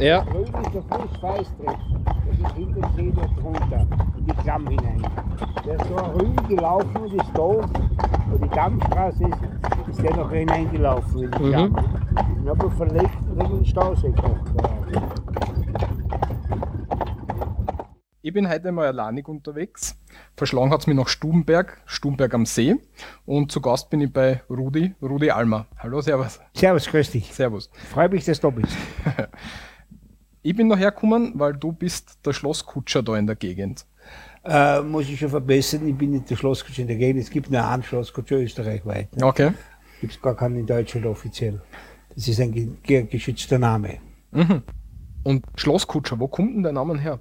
Ja. Drüben ist der Fluss Feistreff. Das ist hinter dem See dort drunter, in die Klamm hinein. Der ist so rüber gelaufen und ist da, wo die Dammstraße ist, ist der noch hineingelaufen in die Mhm. Klamm. Und habe ich verlegt und habe den Stausee gemacht. Ich bin heute mal alleinig unterwegs. Verschlagen hat es mich nach Stubenberg, Stubenberg am See. Und zu Gast bin ich bei Rudi, Rudi Almer. Hallo, Servus. Servus, grüß dich. Servus. Freue mich, dass du da bist. Ich bin nachher gekommen, weil du bist der Schlosskutscher da in der Gegend. Äh, muss ich schon verbessern, ich bin nicht der Schlosskutscher in der Gegend. Es gibt nur einen Schlosskutscher österreichweit. Ne? Okay. Gibt es gar keinen in Deutschland offiziell. Das ist ein ge ge geschützter Name. Mhm. Und Schlosskutscher, wo kommt denn der Name her?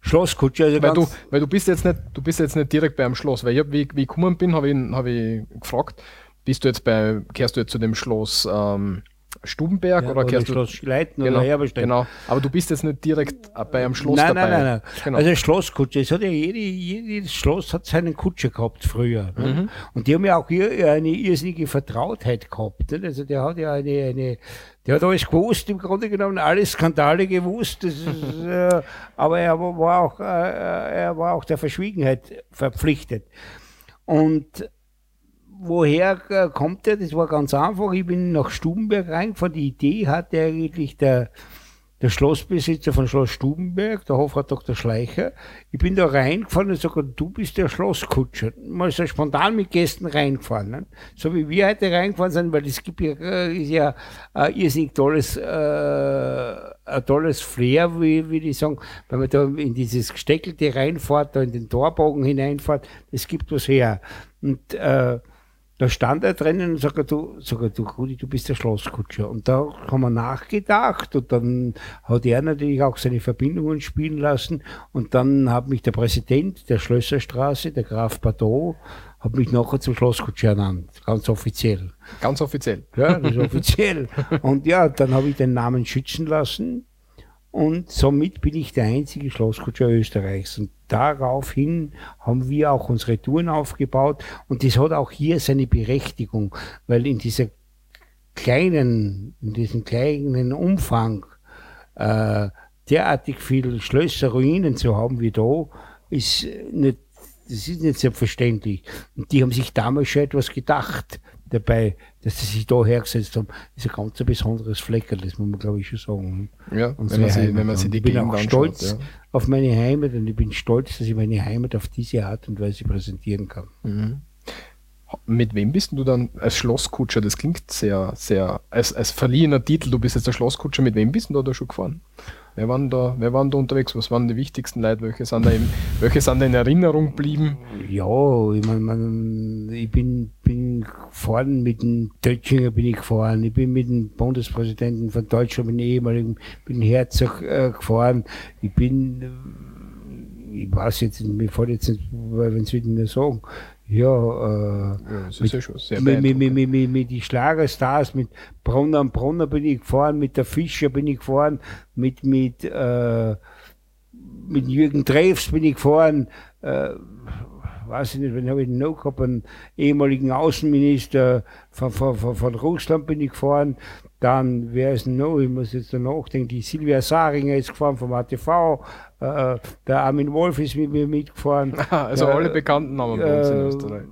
Schlosskutscher, also Weil du, weil du bist jetzt nicht, du bist jetzt nicht direkt beim Schloss, weil ich hab, wie, wie ich gekommen bin, habe ich, hab ich gefragt, bist du jetzt bei, kehrst du jetzt zu dem Schloss ähm, Stubenberg ja, oder oder kehrst Schloss Schleiten genau, oder Herberstein. genau. Aber du bist jetzt nicht direkt äh, bei einem Schloss Nein, dabei. nein, nein, nein. Genau. Also Schlosskutscher, es hat ja jede, jedes Schloss hat seinen Kutscher gehabt früher. Ne? Mhm. Und die haben ja auch eine irrsinnige Vertrautheit gehabt. Ne? Also der hat ja eine, eine, der hat alles gewusst, im Grunde genommen alle Skandale gewusst. Ist, äh, aber er war auch, äh, er war auch der Verschwiegenheit verpflichtet. Und woher äh, kommt er? Das war ganz einfach. Ich bin nach Stubenberg reingefahren. Die Idee hatte eigentlich der, der Schlossbesitzer von Schloss Stubenberg, der Hofrat Dr. Schleicher. Ich bin da reingefahren und sage, du bist der Schlosskutscher. Mal so spontan mit Gästen reingefahren. Ne? So wie wir heute reingefahren sind, weil es gibt ja, äh, ist ja ein irrsinnig tolles, äh, ein tolles Flair, wie, wie die sagen, wenn man da in dieses Gesteckelte reinfährt, da in den Torbogen hineinfährt, das gibt was her. Und äh, da stand er drinnen und sagt, du, sagt, du Rudi, du bist der Schlosskutscher. Und da haben wir nachgedacht und dann hat er natürlich auch seine Verbindungen spielen lassen. Und dann hat mich der Präsident der Schlösserstraße, der Graf Badeau, hat mich nachher zum Schlosskutscher ernannt, ganz offiziell. Ganz offiziell. Ja, das ist offiziell. Und ja, dann habe ich den Namen schützen lassen und somit bin ich der einzige Schlosskutscher Österreichs. Und daraufhin haben wir auch unsere Touren aufgebaut und das hat auch hier seine Berechtigung, weil in dieser kleinen, in diesem kleinen Umfang äh, derartig viele Schlösser, Ruinen zu haben wie da, ist nicht, das ist nicht selbstverständlich. Und die haben sich damals schon etwas gedacht dabei, dass sie sich da hergesetzt haben. Ist ein ganz besonderes Fleckerl, das muss man glaube ich schon sagen. Ja, Unsere wenn man, sie, wenn man Und die ich bin Gegend auch stolz Ja. auf meine Heimat und ich bin stolz, dass ich meine Heimat auf diese Art und Weise präsentieren kann. Mhm. Mit wem bist du dann als Schlosskutscher? Das klingt sehr, sehr, als, als verliehener Titel, du bist jetzt der Schlosskutscher, mit wem bist du da schon gefahren? Wer waren da, wer waren da unterwegs? Was waren die wichtigsten Leute? Welche sind da, in, welche sind da in Erinnerung geblieben? Ja, ich mein, man, ich bin, bin gefahren mit dem Tötschinger bin ich gefahren, ich bin mit dem Bundespräsidenten von Deutschland, mit dem ehemaligen, bin Herzog äh, gefahren, ich bin, äh, ich weiß jetzt, mir fällt jetzt nicht, wenn sie mir sagen, ja, äh, Ja, das ist ja schon sehr mit, mit, mit, beeindruckend. mit, mit, mit die Schlagerstars, mit Brunner und Brunner bin ich gefahren, mit der Fischer bin ich gefahren, mit, mit, äh, mit Jürgen Treffs bin ich gefahren, äh, weiß ich nicht, wen habe ich denn noch gehabt, einen ehemaligen Außenminister von, von, von, von Russland bin ich gefahren, dann, wer ist denn noch, ich muss jetzt da nachdenken, die Silvia Saringer ist gefahren vom ATV, äh, der Armin Wolf ist mit mir mitgefahren. also alle bekannten Namen bei uns in äh, Österreich.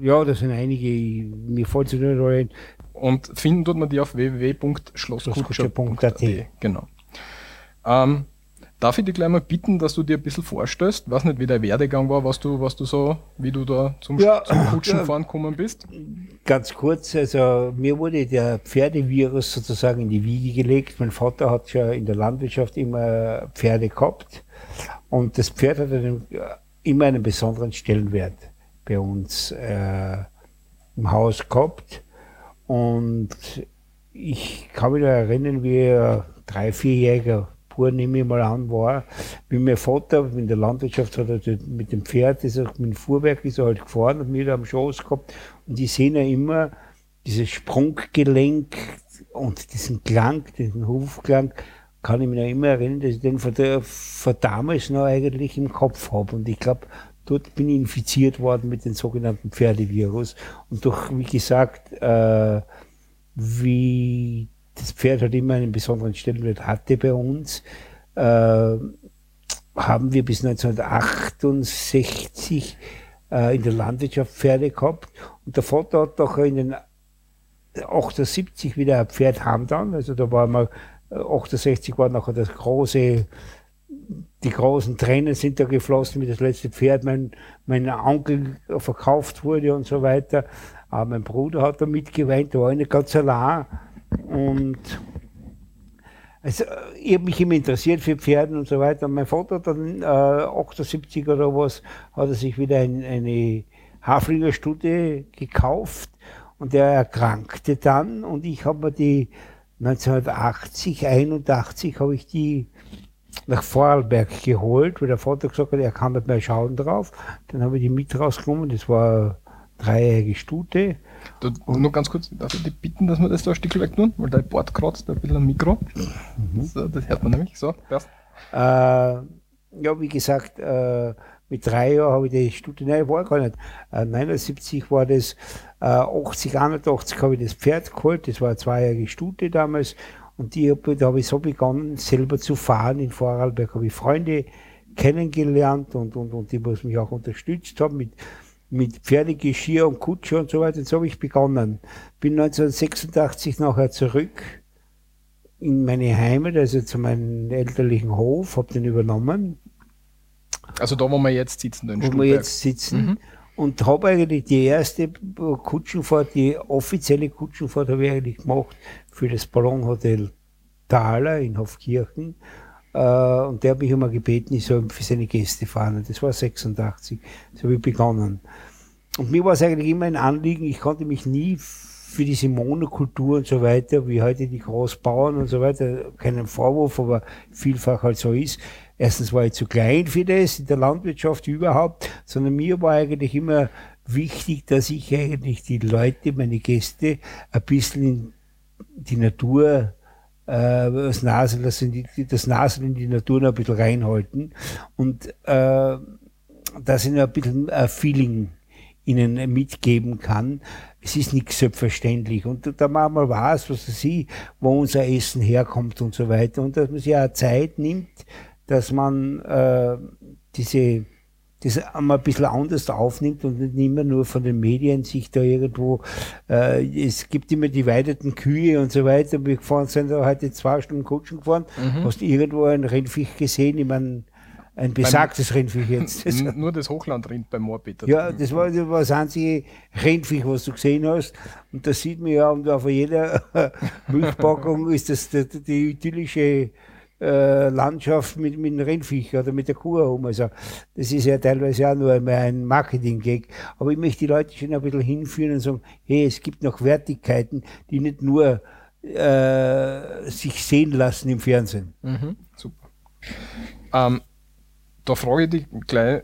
Ja, das sind einige, mir fällt es nicht ein. Und finden tut man die auf www.schlosskutscher.at. Genau. Ähm, darf ich dich gleich mal bitten, dass du dir ein bisschen vorstellst, weiß nicht, wie der Werdegang war, was du, was du so, wie du da zum, Ja, zum Kutschenfahren ja. gekommen bist? Ganz kurz, also mir wurde der Pferdevirus sozusagen in die Wiege gelegt. Mein Vater hat ja in der Landwirtschaft immer Pferde gehabt und das Pferd hat einen, immer einen besonderen Stellenwert bei uns äh, im Haus gehabt. Und ich kann mich noch erinnern, wie drei, vierjähriger Bub, nehme ich mal an, war, wie mein Vater in der Landwirtschaft hat er mit dem Pferd, ist er, mit dem Fuhrwerk ist er halt gefahren und mir da am Schoß gehabt. Und ich sehe ja immer dieses Sprunggelenk und diesen Klang, diesen Hufklang, kann ich mich noch immer erinnern, dass ich den von, der, von damals noch eigentlich im Kopf habe. Und ich glaube, dort bin ich infiziert worden mit dem sogenannten Pferdevirus. Und durch, wie gesagt, äh, wie Pferd halt immer einen besonderen Stellenwert hatte bei uns, äh, haben wir bis 1968 äh, in der Landwirtschaft Pferde gehabt. Und der Vater hat doch in den 78 wieder ein Pferd haben dann. Also da war mal, 68 war nachher das große, die großen Tränen sind da geflossen, wie das letzte Pferd mein, mein Onkel verkauft wurde und so weiter. Aber mein Bruder hat da mitgeweint, da war ich nicht ganz allein. Und also, ich habe mich immer interessiert für Pferde und so weiter. Und mein Vater dann äh, 78 oder was, hat er sich wieder ein, eine Haflinger Studie gekauft und der erkrankte dann und ich habe mir die 1980, 81 habe ich die nach Vorarlberg geholt, weil der Vater gesagt hat, er kann nicht mehr schauen drauf. Dann habe ich die mit rausgenommen, das war eine dreijährige Stute. Du, nur ganz kurz, darf ich dich bitten, dass wir das da ein Stück weg tun, weil dein Bord kratzt ein bisschen am Mikro. Mhm. So, das hört man nämlich so. Äh, ja, wie gesagt, äh, mit drei Jahren habe ich die Studie, nein, war gar nicht. Äh, 79 war das, äh, 80, 81 habe ich das Pferd geholt, das war eine zweijährige Studie damals. Und die, da habe ich so begonnen, selber zu fahren. In Vorarlberg habe ich Freunde kennengelernt und, und, und die, was mich auch unterstützt haben mit, mit Pferdegeschirr und Kutsche und so weiter. So habe ich begonnen. Bin 1986 nachher zurück in meine Heimat, also zu meinem elterlichen Hof, habe den übernommen also da, wo wir jetzt sitzen, in Wo wir jetzt sitzen. Mhm. Und habe eigentlich die erste Kutschenfahrt, die offizielle Kutschenfahrt habe ich eigentlich gemacht für das Ballonhotel Thaler in Hofkirchen. Äh, und der hat mich immer gebeten, ich soll für seine Gäste fahren. Das war 86. So habe ich begonnen. Und mir war es eigentlich immer ein Anliegen, ich konnte mich nie für diese Monokultur und so weiter, wie heute die Großbauern und so weiter, keinen Vorwurf, aber vielfach halt so ist, erstens war ich zu klein für das in der Landwirtschaft überhaupt, sondern mir war eigentlich immer wichtig, dass ich eigentlich die Leute, meine Gäste, ein bisschen in die Natur äh, das Nasen, das, die, das Nasen in die Natur noch ein bisschen reinhalten und äh, dass ich noch ein bisschen ein Feeling ihnen mitgeben kann. Es ist nicht selbstverständlich. Und da man mal weiß, was sie, wo unser Essen herkommt und so weiter. Und dass man sich auch Zeit nimmt, dass man äh, diese das einmal ein bisschen anders aufnimmt und nicht immer nur von den Medien sich da irgendwo, äh, es gibt immer die weideten Kühe und so weiter. Wir gefahren sind da heute zwei Stunden Kutschen gefahren. Mhm. Hast du irgendwo ein Rennviech gesehen? Ich meine, ein besagtes beim, Rennviech jetzt. nur das Hochlandrind beim Moorpeter. Ja, das war das einzige Rennviech, was du gesehen hast. Und da sieht man ja, und auf jeder Milchpackung ist das die, die idyllische äh, Landschaft mit, mit dem Rennviech oder mit der Kuh herum. Also das ist ja teilweise auch nur ein Marketing-Gag. Aber ich möchte die Leute schon ein bisschen hinführen und sagen, hey, es gibt noch Wertigkeiten, die nicht nur äh, sich sehen lassen im Fernsehen. Mhm, super. Ähm, da frage ich dich gleich,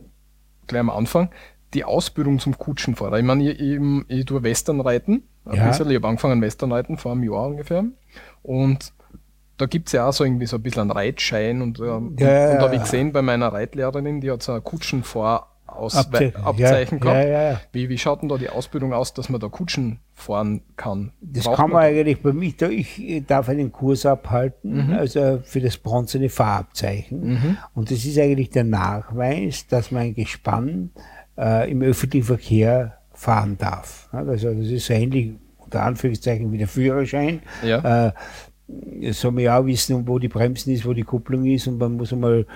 gleich am Anfang, die Ausbildung zum Kutschenfahrer. Ich meine, ich, ich, ich tue Westernreiten, ja. bisschen, ich habe angefangen Westernreiten vor einem Jahr ungefähr. Und da gibt es ja auch so irgendwie so ein bisschen einen Reitschein und, ähm, ja, und, habe ich gesehen bei meiner Reitlehrerin, die hat so ein Kutschenfahrabzeichen Abze gehabt. Wie, wie schaut denn da die Ausbildung aus, dass man da Kutschen fahren kann? Das Braucht kann man, man eigentlich bei mir, da ich darf einen Kurs abhalten, mhm. also für das bronzene Fahrabzeichen. Mhm. Und das ist eigentlich der Nachweis, dass man ein Gespann äh, im öffentlichen Verkehr fahren darf. Also das ist so ähnlich unter Anführungszeichen wie der Führerschein. Ja. Äh, soll man ja auch wissen, wo die Bremsen ist, wo die Kupplung ist und man muss einmal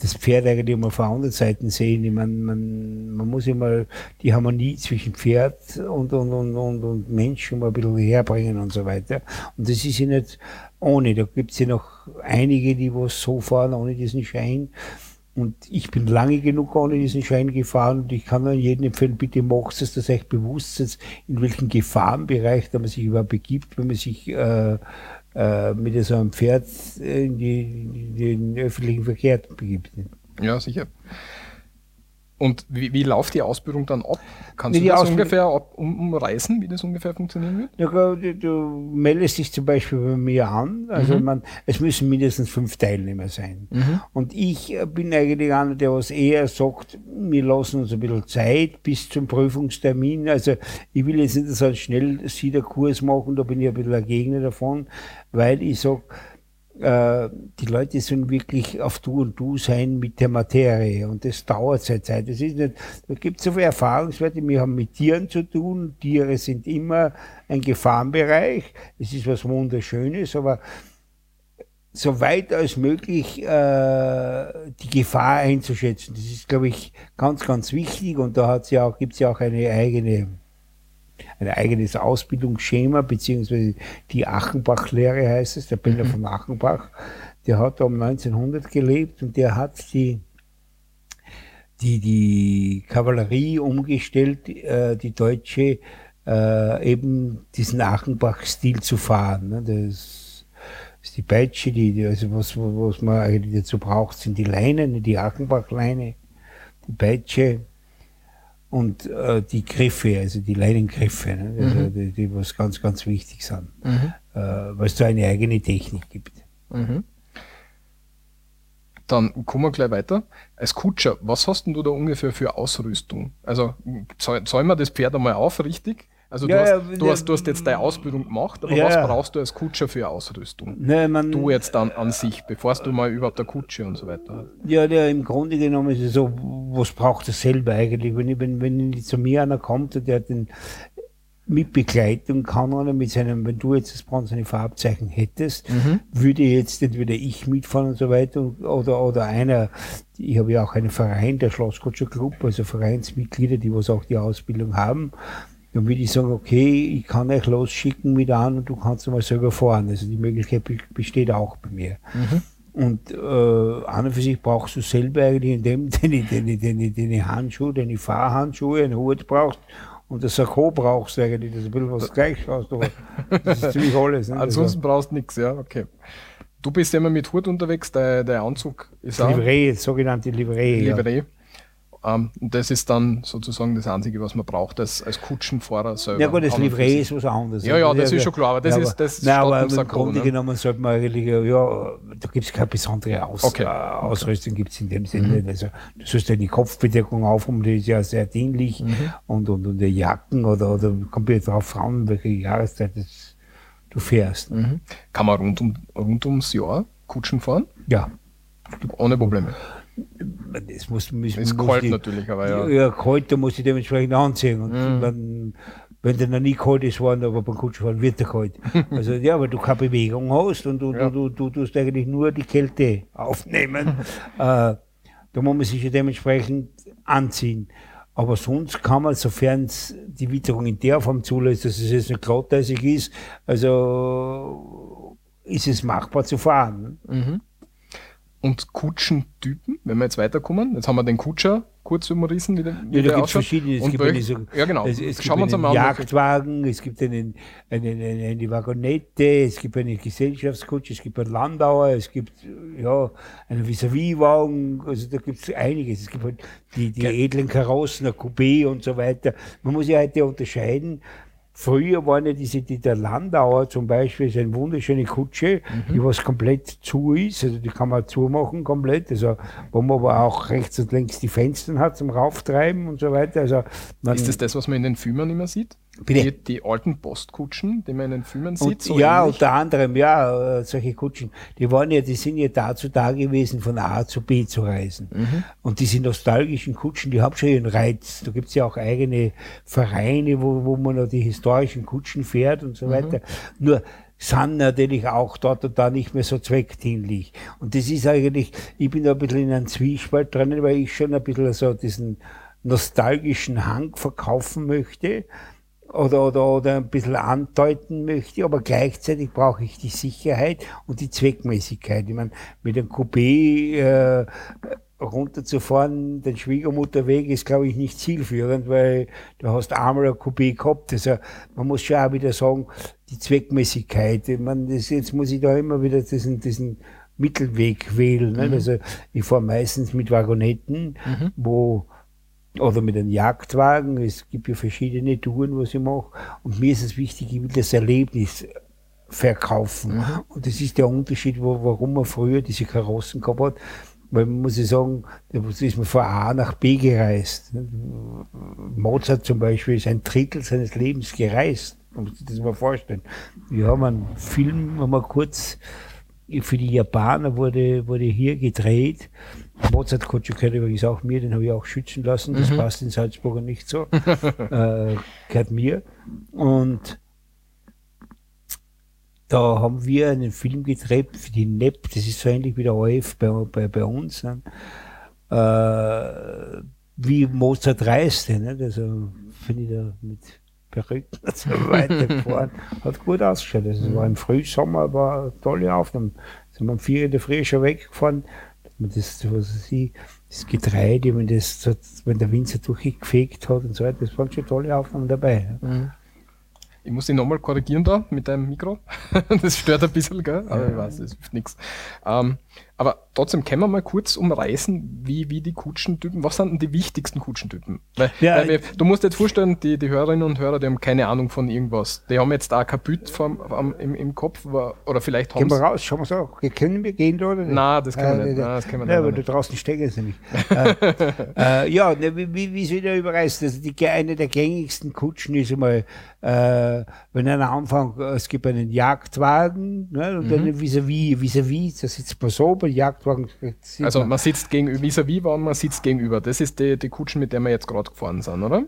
das Pferd eigentlich immer von anderen Seiten sehen. Ich meine, man, man muss immer die Harmonie zwischen Pferd und, und, und, und, und Mensch mal ein bisschen herbringen und so weiter. Und das ist ja nicht ohne. Da gibt es ja noch einige, die was so fahren ohne diesen Schein. Und ich bin lange genug ohne diesen Schein gefahren und ich kann nur jedem empfehlen, bitte macht es, dass euch bewusst ist, in welchem Gefahrenbereich da man sich überhaupt begibt, wenn man sich äh, äh, mit so einem Pferd in, die, in den öffentlichen Verkehr begibt. Ja, sicher. Und wie, wie läuft die Ausbildung dann ab? Kannst Nee, du das Ausbildung- ungefähr ab, um, umreißen, wie das ungefähr funktionieren wird? Du, du, du meldest dich zum Beispiel bei mir an. Also Mhm. man, es müssen mindestens fünf Teilnehmer sein. Und ich bin eigentlich einer, der was eher sagt, wir lassen uns ein bisschen Zeit bis zum Prüfungstermin. Also ich will jetzt nicht so einen schnell Kurs machen, da bin ich ein bisschen ein Gegner davon, weil ich sag, äh, die Leute sollen wirklich auf Du und Du sein mit der Materie. Und das dauert seine Zeit. Das ist nicht, da gibt so viele Erfahrungswerte, wir haben mit Tieren zu tun, Tiere sind immer ein Gefahrenbereich, es ist was Wunderschönes, aber so weit als möglich äh, die Gefahr einzuschätzen, das ist, glaube ich, ganz, ganz wichtig. Und da hat's ja auch, gibt's ja auch eine eigene ein eigenes Ausbildungsschema, beziehungsweise die Achenbach-Lehre heißt es, der Bilder von Achenbach, der hat da um 1900 gelebt und der hat die, die, die Kavallerie umgestellt, äh, die deutsche, äh, eben diesen Achenbach-Stil zu fahren. Ne? Das ist die Peitsche, die, die, also was, was man eigentlich dazu braucht, sind die Leinen, die Achenbach-Leine, die Peitsche, und äh, die Griffe, also die Leinengriffe, ne? also die, die was ganz, ganz wichtig sind, äh, weil es da eine eigene Technik gibt. Mhm. Dann kommen wir gleich weiter. Als Kutscher, was hast denn du da ungefähr für Ausrüstung? Also zahlen wir das Pferd einmal auf, richtig? Also du, Ja, ja, hast, du, ja, hast, du hast jetzt deine Ausbildung gemacht, aber Ja, was ja. brauchst du als Kutscher für Ausrüstung? Ne, man, Du jetzt dann an sich, bevor du mal überhaupt eine Kutsche und so weiter hast. Ja, der, im Grunde genommen ist es so, was braucht er selber eigentlich? Wenn, ich, wenn, wenn zu mir einer kommt der den, mit Begleitung kann einer mit seinem, wenn du jetzt das bronzene Farbzeichen hättest, würde jetzt entweder ich mitfahren und so weiter oder, oder einer, ich habe ja auch einen Verein, der Schlosskutscher Club, also Vereinsmitglieder, die was auch die Ausbildung haben, dann würde ich sagen, okay, ich kann euch losschicken mit an und du kannst mal selber fahren. Also die Möglichkeit be- besteht auch bei mir. Und äh, an und für sich brauchst du selber eigentlich in dem, deine, deine, deine, deine Handschuhe, deine Fahrhandschuhe, einen Hut brauchst und das Sakko brauchst du eigentlich, das ist ein bisschen was gleich schaust, aber das ist ziemlich alles. Ne? Ansonsten brauchst du nichts, ja, okay. Du bist ja immer mit Hut unterwegs, dein, dein Anzug ist also, auch Livree, sogenannte Livree. Ja. Ähm, und das ist dann sozusagen das Einzige, was man braucht als, als Kutschenfahrer selber. Ja gut, das sich. ist was anderes. Ja, ja, das ist schon klar, aber das ist- das nein, aber im Grunde ne? genommen sollte man eigentlich, ja, da gibt es keine besondere Aus, Okay. äh, Ausrüstung, gibt es in dem Sinne nicht. Also du sollst eine Kopfbedeckung aufhaben, die ist ja sehr dienlich und, und, und die Jacken oder, oder kommt ja drauf an, welche Jahreszeit das, du fährst. Mhm. Kann man rund, um, rund ums Jahr Kutschen fahren? Ja, Ohne Probleme. Das muss, muss, Ist muss kalt die- natürlich, aber ja. Ja, kalt, da muss ich dementsprechend anziehen. Und Mhm. dann, wenn der noch nie kalt ist, waren, aber beim Kutschfahren wird er kalt. Also ja, weil du keine Bewegung hast und du, Ja. du, du, du tust eigentlich nur die Kälte aufnehmen. äh, da muss man sich ja dementsprechend anziehen. Aber sonst kann man, sofern die Witterung in der Form zulässt, dass es jetzt nicht glatteisig ist, also ist es machbar zu fahren. Mhm. Und Kutschentypen, wenn wir jetzt weiterkommen, jetzt haben wir den Kutscher kurz umrissen, wie der, wie Ja, da gibt es verschiedene. Es Und gibt welch- eine, so, ja, genau. Es, es Schauen wir uns einmal einen Jagdwagen, es gibt einen, einen, einen, eine Wagonette, es gibt eine Gesellschaftskutsche, es gibt einen Landauer, es gibt ja, einen Vis-à-vis-Wagen, also da gibt es einiges. Es gibt halt die, die edlen Karossen, ein Coupé und so weiter. Man muss ja heute unterscheiden. Früher waren ja diese, die, der Landauer zum Beispiel, ist eine wunderschöne Kutsche, Mhm. die was komplett zu ist, also die kann man zumachen komplett, also wo man aber auch rechts und links die Fenster hat zum Rauftreiben und so weiter. Also man, Ist das das, was man in den Filmen immer sieht? Bitte? Die, die alten Postkutschen, die man in den Filmen sieht? und, so ja, ähnlich? unter anderem, ja, äh, solche Kutschen, die waren ja, die sind ja dazu da gewesen, von A zu B zu reisen. Mhm. Und diese nostalgischen Kutschen, die haben schon ihren Reiz. Da gibt's ja auch eigene Vereine, wo, wo man noch die historischen Kutschen fährt und so Mhm. weiter. Nur sind natürlich auch dort und da nicht mehr so zweckdienlich. Und das ist eigentlich, ich bin da ein bisschen in einem Zwiespalt drin, weil ich schon ein bisschen so diesen nostalgischen Hang verkaufen möchte oder, oder, oder ein bisschen andeuten möchte, aber gleichzeitig brauche ich die Sicherheit und die Zweckmäßigkeit. Ich meine, mit einem Coupé äh, runterzufahren, den Schwiegermutterweg ist, glaube ich, nicht zielführend, weil du hast einmal ein Coupé gehabt. Also man muss schon auch wieder sagen, die Zweckmäßigkeit. Ich meine, das, jetzt muss ich da immer wieder diesen, diesen Mittelweg wählen. Ne? Also ich fahre meistens mit Wagonetten, wo oder mit einem Jagdwagen. Es gibt ja verschiedene Touren, was ich mache. Und mir ist es wichtig, ich will das Erlebnis verkaufen. Mhm. Und das ist der Unterschied, wo, warum man früher diese Karossen gehabt hat. Weil man muss ich sagen, da ist man von A nach B gereist. Mozart zum Beispiel ist ein Drittel seines Lebens gereist. Man muss sich das mal vorstellen. Wir haben einen Film, haben wir kurz für die Japaner wurde, wurde hier gedreht. Mozart Kotschu gehört übrigens auch mir, den habe ich auch schützen lassen. Das mhm. passt in Salzburger nicht so. äh, gehört mir. Und da haben wir einen Film gedreht für die NEP, das ist so ähnlich wie der ORF bei, bei, bei uns. Ne? Äh, wie Mozart reiste. Ne? Also finde ich da mit So weiter gefahren. Hat gut ausgeschaut. Es war im Frühsommer, war eine tolle Aufnahme. Sind wir um vier in der Früh schon weggefahren. Man das, was ich, das Getreide, wenn, das, wenn der Wind so durchgefegt hat und so weiter, das waren schon tolle Aufnahmen dabei. Mhm. Ich muss dich nochmal korrigieren da mit deinem Mikro. das stört ein bisschen, gell? aber ich weiß, es hilft nichts. Ähm, aber trotzdem können wir mal kurz umreißen, wie, wie die Kutschentypen, was sind denn die wichtigsten Kutschentypen? Weil, ja, weil wir, du musst dir jetzt vorstellen, die, die Hörerinnen und Hörer, die haben keine Ahnung von irgendwas. Die haben jetzt da Kapüt vom, im, im Kopf oder vielleicht haben Gehen wir raus, schauen wir es auch. Können wir gehen da oder nicht? Nein, das können wir äh, nicht. Nein, das können wir nicht. Ja, aber da draußen stecken sie nicht. äh, äh, ja, ne, wie, wie, wie soll ich da überreißen? Also die, eine der gängigsten Kutschen ist einmal, äh, wenn einer anfängt, es gibt einen Jagdwagen ne, und mhm. dann vis-à-vis, vis-à-vis, da sitzt man so, bei Jagdwagen. Also man sitzt gegenüber, vis-à-vis -vis man sitzt gegenüber. Das ist die, die Kutschen, mit der wir jetzt gerade gefahren sind, oder?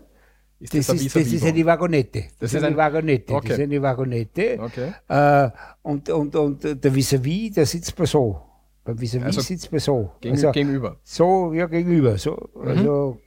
Ist das, das, ist, das ist eine Wagonette. Das, das ist eine Wagonette. Okay. Das ist eine Wagonette. Okay. Äh, und, und, und der vis-à-vis, -vis, der sitzt man so. Beim vis-à-vis -vis also sitzt man so. Gegen, also, gegenüber. So, ja, gegenüber. So, mhm. Also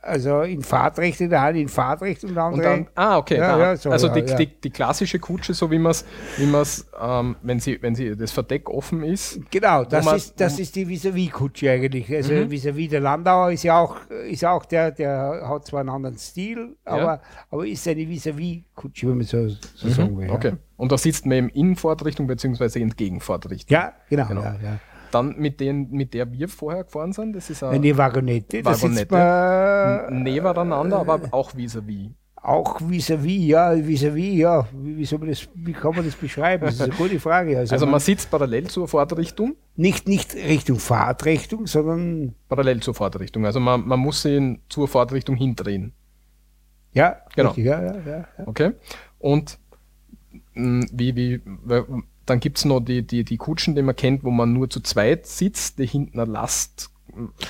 also in Fahrtrecht in der Hand, in Fahrtrecht und andere. Und dann, ah, okay. Ja, ja, so, also die, ja. die, die, klassische Kutsche, so wie man es, wie man's, ähm, wenn, sie, wenn sie das Verdeck offen ist. Genau, das, man, ist, das ist die Vis-à-vis-Kutsche eigentlich. Also mhm. vis-à-vis der Landauer ist ja auch, ist auch der, der hat zwar einen anderen Stil, aber, aber ist eine Vis-à-vis-Kutsche, wenn man so, so mhm. sagen will. Okay. Und da sitzt man eben in Fahrtrichtung bzw. entgegen Fahrtrichtung. Ja, genau. genau. Ja, ja. Dann mit, den, mit der wir vorher gefahren sind, das ist eine Wagonette. Wagonette. Nebeneinander, aber auch vis-à-vis. Auch vis-à-vis, ja, vis-à-vis, ja. Wie, wie, das, wie, kann man das beschreiben? Das ist eine gute Frage. Also, also man, man, sitzt parallel zur Fahrtrichtung? Nicht, nicht Richtung Fahrtrichtung, sondern. Parallel zur Fahrtrichtung. Also man, man muss ihn zur Fahrtrichtung hindrehen. Ja, genau. Richtig, ja, ja, ja, Okay. Und wie, wie, dann gibt es noch die, die, die Kutschen, die man kennt, wo man nur zu zweit sitzt, die hinten eine Last.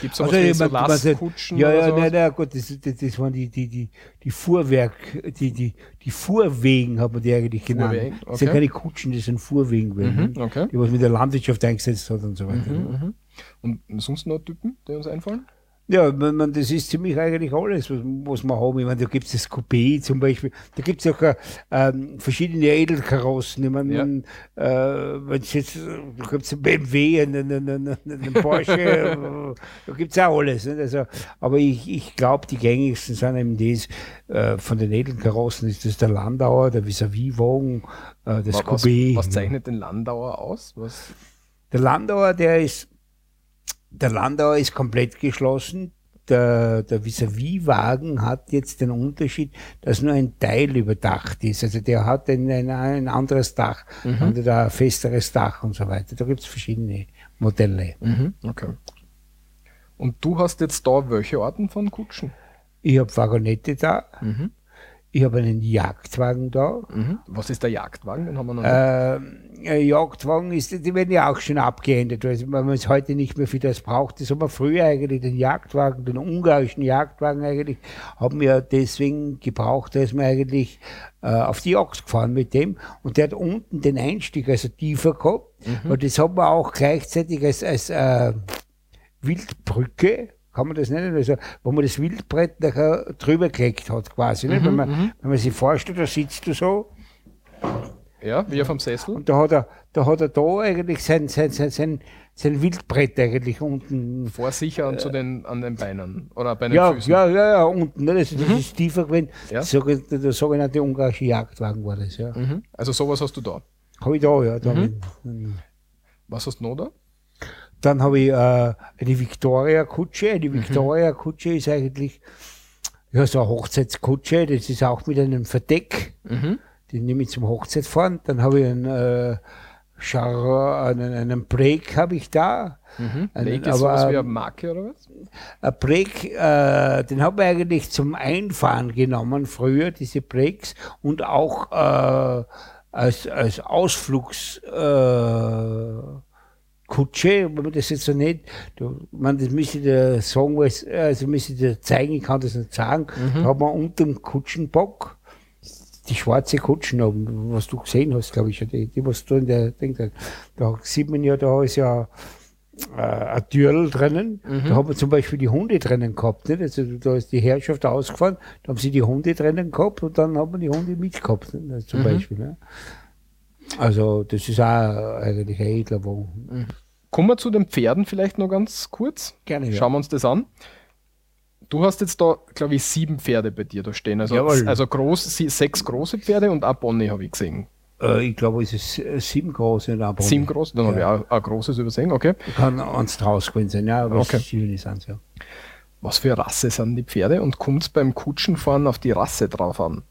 Gibt es auch also, so Lastkutschen? Ja, ja, nein, nein, gut, das, das, das waren die, die, die, die Fuhrwerk, die, die, die Fuhrwegen hat man die eigentlich genannt. Fuhrwegen, okay. Das sind keine Kutschen, das sind Fuhrwegen, mhm, okay. die was mit der Landwirtschaft eingesetzt hat und so weiter. Mhm, mhm. Und sonst noch Typen, die uns einfallen? Ja, man, man, das ist ziemlich eigentlich alles, was, was wir haben. Ich meine, da gibt es das Coupé zum Beispiel, da gibt es auch äh, ähm, verschiedene Edelkarossen. Ich meine, ja. man, äh, wenn es jetzt, da gibt es einen BMW, einen, einen, einen, Porsche, da gibt es auch alles. Nicht? Also, aber ich, ich glaube, die gängigsten sind eben das, äh, von den Edelkarossen ist das der Landauer, der Vis-a-vis-Wagen, äh, das was, Coupé. Was zeichnet den Landauer aus? Was? Der Landauer, der ist der Landauer ist komplett geschlossen. Der, der Vis-a-vis-Wagen hat jetzt den Unterschied, dass nur ein Teil überdacht ist. Also der hat ein, ein, ein anderes Dach, mhm. und ein festeres Dach und so weiter. Da gibt es verschiedene Modelle. Mhm. Okay. Und du hast jetzt da welche Arten von Kutschen? Ich habe Wagonette da. Mhm. Ich habe einen Jagdwagen da. Mhm. Was ist der Jagdwagen? Den haben wir noch nicht. Äh, Jagdwagen ist, die werden ja auch schon abgeändert, weil man es heute nicht mehr für das braucht. Das haben wir früher eigentlich, den Jagdwagen, den ungarischen Jagdwagen eigentlich, haben wir deswegen gebraucht, dass wir eigentlich äh, auf die Jagd gefahren mit dem. Und der hat unten den Einstieg, also tiefer gehabt. Mhm. Und das haben wir auch gleichzeitig als, als äh, Wildbrücke kann man das nennen, also wo man das Wildbrett nachher drüber gelegt hat quasi. Mhm, wenn, man, mhm. wenn man sich vorstellt, da sitzt du so. Ja, wie auf dem Sessel. Und da hat er da, hat er da eigentlich sein, sein, sein, sein, sein Wildbrett eigentlich unten. Vor sich und äh, zu den, an den Beinen oder bei den ja, Füßen. Ja, ja, ja, unten. Ne, das, das mhm. ist tiefer gewesen. Ja. Der sogenannte ungarische Jagdwagen war das, ja. Mhm. Also sowas hast du da? Habe ich da, ja. Da mhm. Was hast du noch da? Dann habe ich äh, eine Victoria-Kutsche. Eine Victoria-Kutsche ist eigentlich ja, so eine Hochzeitskutsche. Das ist auch mit einem Verdeck. Mhm. Die nehme ich zum Hochzeit fahren. Dann habe ich einen, äh, Char einen, einen Break habe ich da. Mhm. Einen, ist aber, sowas wie eine Marke oder was? Ein Break, äh, den habe ich eigentlich zum Einfahren genommen früher, diese Breaks, und auch äh, als, als Ausflugs äh, Kutsche, wenn man das jetzt so nicht, du, man, das müsste der sagen, also müsste der zeigen, ich kann das nicht sagen, da hat man unter dem Kutschenbock die schwarze Kutschen haben, was du gesehen hast, glaube ich, die, die was du in der Ding da, sieht man ja, da ist ja äh, ein Türl drinnen. Da haben wir zum Beispiel die Hunde drinnen gehabt. Nicht? Also da ist die Herrschaft ausgefahren, da haben sie die Hunde drinnen gehabt und dann haben wir die Hunde mitgehabt, nicht? Also zum Beispiel. Ne? Also das ist auch eigentlich ein edler Wagen. Kommen wir zu den Pferden vielleicht noch ganz kurz. Gerne, ja. Schauen wir uns das an. Du hast jetzt da, glaube ich, sieben Pferde bei dir da stehen. Also, Jawohl. also groß, sechs große Pferde und ein Pony habe ich gesehen. Äh, ich glaube, es ist äh, sieben große und ein Pony. Sieben große, dann habe ich auch ein großes übersehen, okay. Kann eins draus gewesen sein, ja, aber Okay. okay. sind ja. Was für Rasse sind die Pferde und kommt es beim Kutschenfahren auf die Rasse drauf an?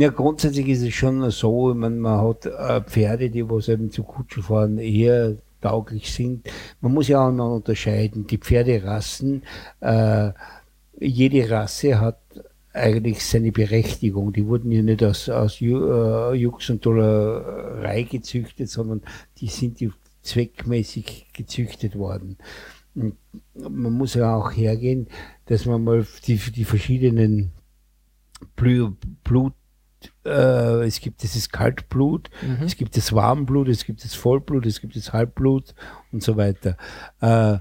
Ja, grundsätzlich ist es schon so, meine, man hat äh, Pferde, die was eben zu Kutschenfahren eher tauglich sind. Man muss ja auch noch unterscheiden. Die Pferderassen, äh, jede Rasse hat eigentlich seine Berechtigung. Die wurden ja nicht aus, aus äh, Jux und Dollerei gezüchtet, sondern die sind ja zweckmäßig gezüchtet worden. Und man muss ja auch hergehen, dass man mal die, die verschiedenen Blu- Blut, äh, es gibt dieses Kaltblut, es gibt das Warmblut, es gibt das Vollblut, es gibt das Halbblut und so weiter. Äh,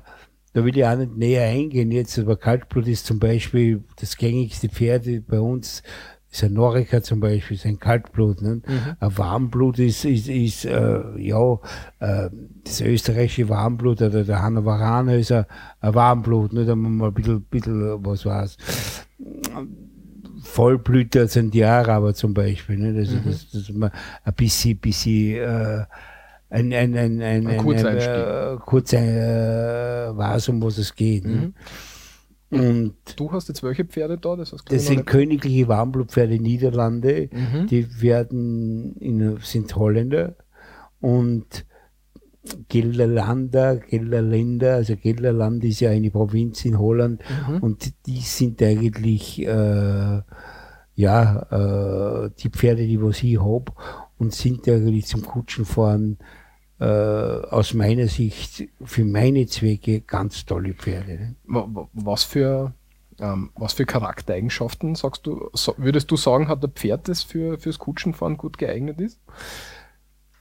da will ich auch nicht näher eingehen jetzt, aber Kaltblut ist zum Beispiel das gängigste Pferd bei uns, ist ein Noriker zum Beispiel, ist ein Kaltblut. Ne? Ein Warmblut ist, ist, ist äh, ja, äh, das österreichische Warmblut oder der Hannoveraner ist ein, ein Warmblut, ne? da haben wir mal ein bisschen, bisschen was war's. Vollblüter sind die Araber zum Beispiel. Ne? Das, das, das ist mal ein bisschen, bisschen äh, ein, ein, ein, ein, Ein Kurzeinstieg. Äh, kurz äh, weiß, um was es geht. Ne? Und Du hast jetzt welche Pferde da? Das, das sind königliche Warmblutpferde Niederlande. Mhm. Die werden in, sind Holländer und Gelderlander, Gelderländer, also Gelderland ist ja eine Provinz in Holland Mhm. und die sind eigentlich äh, ja äh, die Pferde, die was ich habe und sind eigentlich zum Kutschenfahren äh, aus meiner Sicht für meine Zwecke ganz tolle Pferde. Ne? Wa- wa- Was für, ähm, was für Charaktereigenschaften sagst du, so, würdest du sagen, hat der Pferd, das für, fürs Kutschenfahren gut geeignet ist?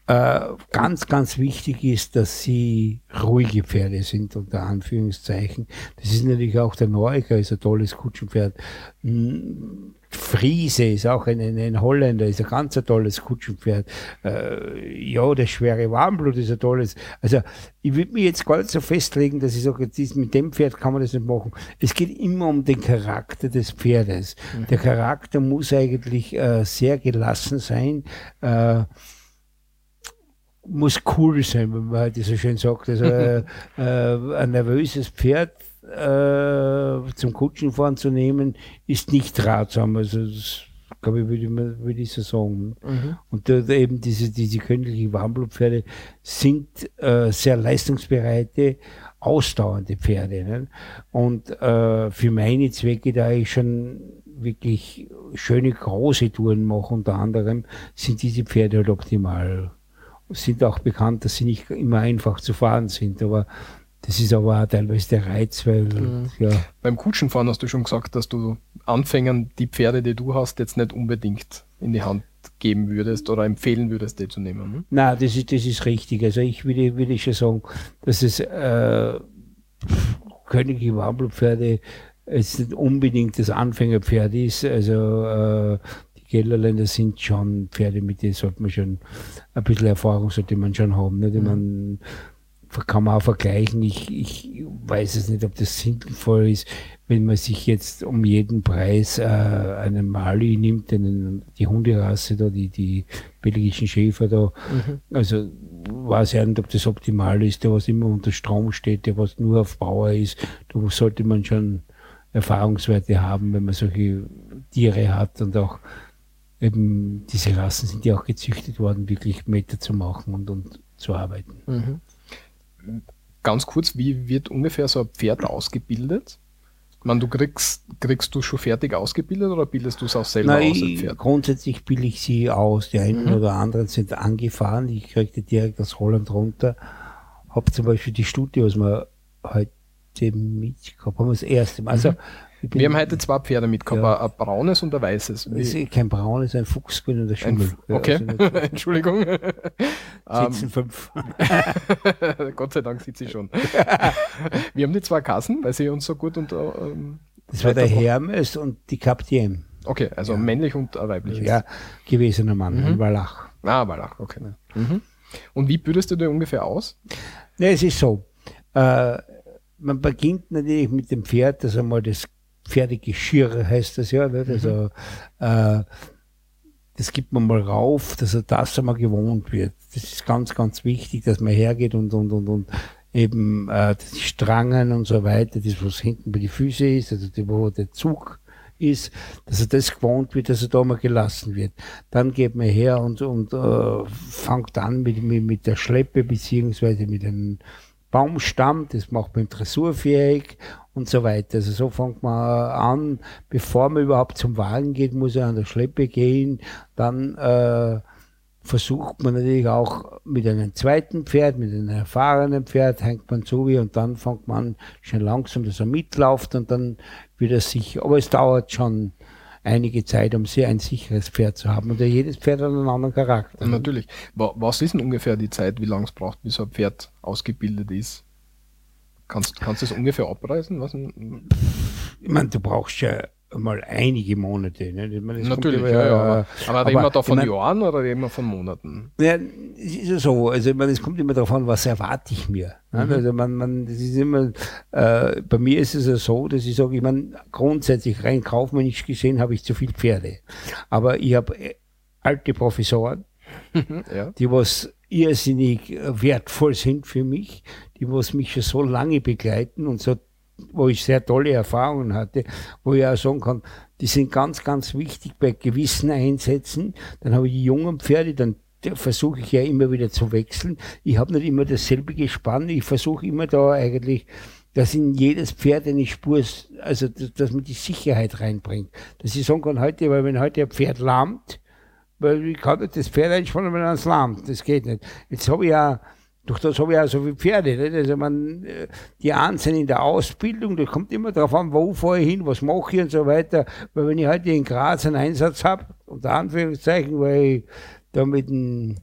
Äh, ganz, ganz wichtig ist, dass sie ruhige Pferde sind, unter Anführungszeichen. Das ist natürlich auch der Noriker, ist ein tolles Kutschenpferd. Mm, Friese ist auch ein, ein, ein Holländer, ist ein ganz ein tolles Kutschenpferd. Äh, ja, der schwere Warmblut ist ein tolles. Also, ich würde mich jetzt gar nicht so festlegen, dass ich sage, mit dem Pferd kann man das nicht machen. Es geht immer um den Charakter des Pferdes. Der Charakter muss eigentlich äh, sehr gelassen sein. Äh, muss cool sein, wenn man halt so schön sagt. Also äh, äh, ein nervöses Pferd äh, zum Kutschenfahren zu nehmen, ist nicht ratsam. Also das glaube ich, würde ich, würde ich so sagen. Und da, da eben diese, diese königlichen Warmblutpferde sind äh, sehr leistungsbereite, ausdauernde Pferde. Ne? Und äh, für meine Zwecke, da ich schon wirklich schöne große Touren mache, unter anderem, sind diese Pferde halt optimal sind auch bekannt, dass sie nicht immer einfach zu fahren sind, aber das ist aber auch teilweise der Reiz, weil ja, Beim Kutschenfahren hast du schon gesagt, dass du Anfängern die Pferde, die du hast, jetzt nicht unbedingt in die Hand geben würdest oder empfehlen würdest, die zu nehmen. Ne? na, das ist, das ist richtig. Also ich würde, würde schon sagen, dass es äh, königliche Warmblutpferde jetzt nicht unbedingt das Anfängerpferd ist. Also äh, Gelderländer sind schon Pferde, mit denen sollte man schon ein bisschen Erfahrung sollte man schon haben. Nicht? Ich mein, kann man auch vergleichen. Ich, ich weiß es nicht, ob das sinnvoll ist, wenn man sich jetzt um jeden Preis äh, einen Mali nimmt, einen, die Hunderasse da, die, die belgischen Schäfer da. Also weiß ich nicht, ob das optimal ist, der was immer unter Strom steht, der was nur auf Bauer ist. Da sollte man schon Erfahrungswerte haben, wenn man solche Tiere hat und auch eben diese Rassen sind ja auch gezüchtet worden, wirklich Meter zu machen und, und zu arbeiten. Mhm. Ganz kurz, wie wird ungefähr so ein Pferd ausgebildet? Man, du kriegst, kriegst du schon fertig ausgebildet oder bildest du es auch selber Nein, aus? Ich, grundsätzlich bilde ich sie aus. Die einen mhm. oder anderen sind angefahren. Ich kriegte direkt das Holland runter. Hab zum Beispiel die Studie, was wir heute mitgehabt haben, das erste Mal. Also, mhm. Wir haben heute zwei Pferde mitgehabt, ja. ein braunes und ein weißes. Das ist kein braunes, ein Fuchsgrün und ein Schimmel. Ein okay, ja, also Entschuldigung. Sitzen ähm, fünf. Gott sei Dank sitze ich schon. wir haben die zwei Kassen, weil sie uns so gut und ähm, Das war der Hermes und die Captain. Okay, also ja. männlich und weiblich. Ja, gewesener Mann, mhm. ein Wallach. Ah, Wallach, okay. Mhm. Und wie bildest du dir ungefähr aus? Ne, es ist so. Äh, man beginnt natürlich mit dem Pferd, das einmal das Pferdegeschirr heißt das ja. Nicht? Also, mhm. äh, das gibt man mal rauf, dass er das einmal gewohnt wird. Das ist ganz, ganz wichtig, dass man hergeht und, und, und, und eben äh, die Strangen und so weiter, das, was hinten bei den Füßen ist, also die, wo der Zug ist, dass er das gewohnt wird, dass er da mal gelassen wird. Dann geht man her und, und äh, fängt an mit, mit, mit der Schleppe beziehungsweise mit einem Baumstamm, das macht man dressurfähig und so weiter. Also so fängt man an, bevor man überhaupt zum Wagen geht, muss er an der Schleppe gehen, dann äh, versucht man natürlich auch mit einem zweiten Pferd, mit einem erfahrenen Pferd, hängt man zu wie und dann fängt man schon langsam, dass er mitläuft und dann wird er sicher. Aber es dauert schon einige Zeit, um sehr ein sicheres Pferd zu haben. Und jedes Pferd hat einen anderen Charakter. Natürlich. Was ist denn ungefähr die Zeit, wie lange es braucht, bis ein Pferd ausgebildet ist? Kannst, kannst du das ungefähr abreißen? Was ich meine, du brauchst ja mal einige Monate. Ne? Ich meine, Natürlich, immer, ja, ja, aber, aber, aber immer da von ich mein, Jahren oder immer von Monaten? Ja, es ist ja so. Also, ich meine, es kommt immer darauf an, was erwarte ich mir. Ne? Mhm. Also, man, man, das ist immer, äh, bei mir ist es ja so, dass ich sage, ich meine, grundsätzlich rein kaufmännisch gesehen habe ich zu viel Pferde. Aber ich habe äh, alte Professoren, ja. die was irrsinnig wertvoll sind für mich, die was mich schon so lange begleiten und so wo ich sehr tolle Erfahrungen hatte, wo ich auch sagen kann, die sind ganz, ganz wichtig bei gewissen Einsätzen. Dann habe ich die jungen Pferde, dann versuche ich ja immer wieder zu wechseln. Ich habe nicht immer dasselbe Gespann. Ich versuche immer da eigentlich, dass in jedes Pferd eine Spur, also dass, dass man die Sicherheit reinbringt. Dass ich sagen kann heute, weil wenn heute ein Pferd lahmt, weil ich kann nicht das Pferd einspannen, wenn es lahmt. Das geht nicht. Jetzt habe ich ja durch das habe ich auch so viele Pferde. Nicht? Also man, äh, die einen in der Ausbildung, das kommt immer darauf an, wo fahre ich hin, was mache ich und so weiter. Weil wenn ich heute in Graz einen Einsatz habe, unter Anführungszeichen, weil ich da mit, ein,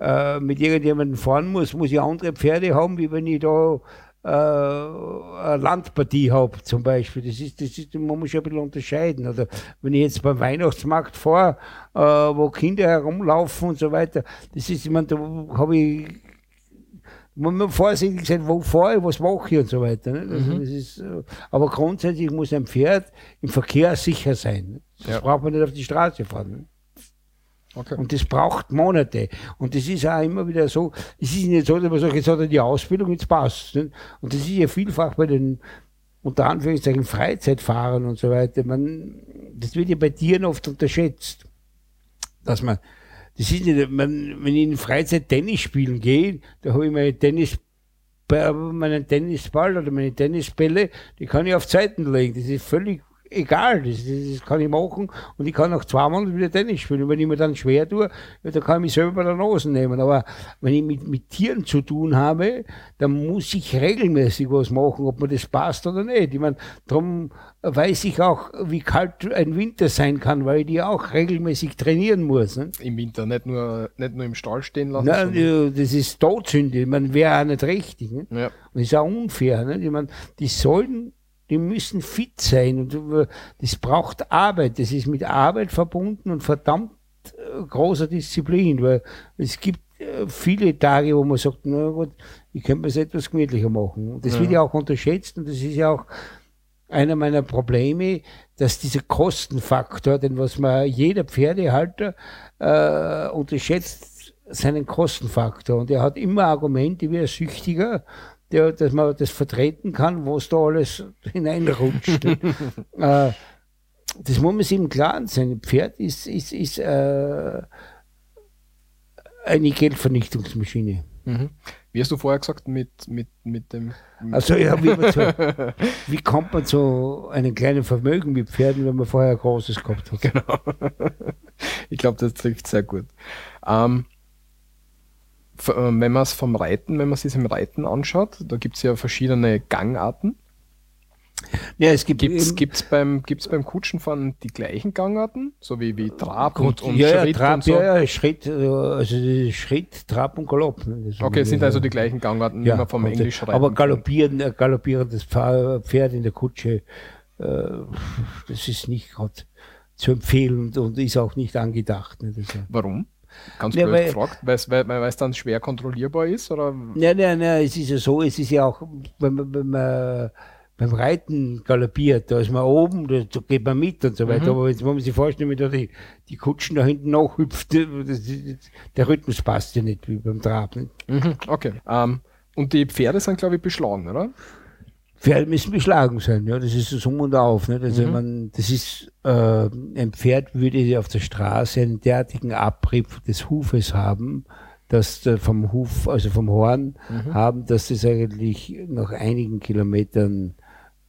äh, mit irgendjemandem fahren muss, muss ich andere Pferde haben, wie wenn ich da äh, eine Landpartie habe zum Beispiel. Das ist, das ist, man muss ja ein bisschen unterscheiden. Oder wenn ich jetzt beim Weihnachtsmarkt fahre, äh, wo Kinder herumlaufen und so weiter, das ist, ich meine, da habe ich man muss vorsichtig sein, wo fahre ich, was mache ich und so weiter. Ne? Also mhm. ist, äh, aber grundsätzlich muss ein Pferd im Verkehr sicher sein. Das ja. braucht man nicht auf die Straße fahren. Ne? Okay. Und das braucht Monate. Und das ist auch immer wieder so, es ist nicht so, dass man sagt, jetzt hat er die Ausbildung, jetzt passt. Ne? Und das ist ja vielfach bei den, unter Anführungszeichen, Freizeitfahrern und so weiter. Man, das wird ja bei Tieren oft unterschätzt. Dass man, das ist nicht, man, wenn ich in Freizeit Tennis spielen gehe, da habe ich meine Tennis, meinen Tennisball oder meine Tennisbälle, die kann ich auf Zeiten legen. Das ist völlig egal, das, das, kann ich machen und ich kann auch zweimal wieder Tennis spielen. Und wenn ich mir dann schwer tue, ja, dann kann ich mich selber bei der Nase nehmen. Aber wenn ich mit, mit Tieren zu tun habe, dann muss ich regelmäßig was machen, ob mir das passt oder nicht. Ich meine, darum weiß ich auch, wie kalt ein Winter sein kann, weil ich die auch regelmäßig trainieren muss. Ne? Im Winter, nicht nur, nicht nur im Stall stehen lassen. Nein, das ist Todsünde. Ich meine, wäre auch nicht richtig. Ne? Ja. Und das ist auch unfair. Ne? Ich meine, die sollen die müssen fit sein und das braucht Arbeit. Das ist mit Arbeit verbunden und verdammt äh, großer Disziplin, weil es gibt äh, viele Tage, wo man sagt, na gut, ich könnte mir es etwas gemütlicher machen. Und das ja. wird ja auch unterschätzt und das ist ja auch einer meiner Probleme, dass dieser Kostenfaktor, den was man jeder Pferdehalter äh, unterschätzt, seinen Kostenfaktor und er hat immer Argumente wie ein Süchtiger, der, dass man das vertreten kann, was da alles hineinrutscht. äh, das muss man sich im Klaren sein. Ein Pferd ist, ist, ist äh, eine Geldvernichtungsmaschine. Mhm. Wie hast du vorher gesagt, mit, mit, mit dem. Mit also, ja, wie, man so, wie kommt man zu einem kleinen Vermögen mit Pferden, wenn man vorher ein großes gehabt hat? Genau. ich glaube, das trifft sehr gut. Ähm, äh, wenn man es vom Reiten, wenn man es im Reiten anschaut, da gibt es ja verschiedene Gangarten. Ja, es gibt gibt's, gibt's beim gibt's beim Kutschenfahren die gleichen Gangarten, so wie, wie Trab Gut, und, und ja, Schritt Trab, und so? Ja, ja, Schritt, äh, also Schritt, Trab und Galopp. Okay, sind also die gleichen Gangarten, ja, wie man vom Englisch reiten Aber galoppieren, äh, galoppierendes Pferd in der Kutsche, äh, das ist nicht gerade zu empfehlen und ist auch nicht angedacht. Ne, Warum? Ganz ja, blöd gefragt, weil, weil, es dann schwer kontrollierbar ist? Oder? Nein, nein, nein, es ist ja so, es ist ja auch, wenn man, wenn man beim Reiten galoppiert, da ist man oben, da, da geht man mit und so weiter. Mhm. Aber jetzt muss man sich vorstellen, wenn da die, die Kutschen da hinten nachhüpft, der Rhythmus passt ja nicht wie beim Traben. Mhm. Okay. Um, und die Pferde sind, glaube ich, beschlagen, oder? Pferde müssen beschlagen sein, ja, das ist so um und auf. Nicht? Also mhm. man, das ist, äh, ein Pferd würde auf der Straße einen derartigen Abrieb des Hufes haben, dass vom Huf, also vom Horn mhm. haben, dass das eigentlich nach einigen Kilometern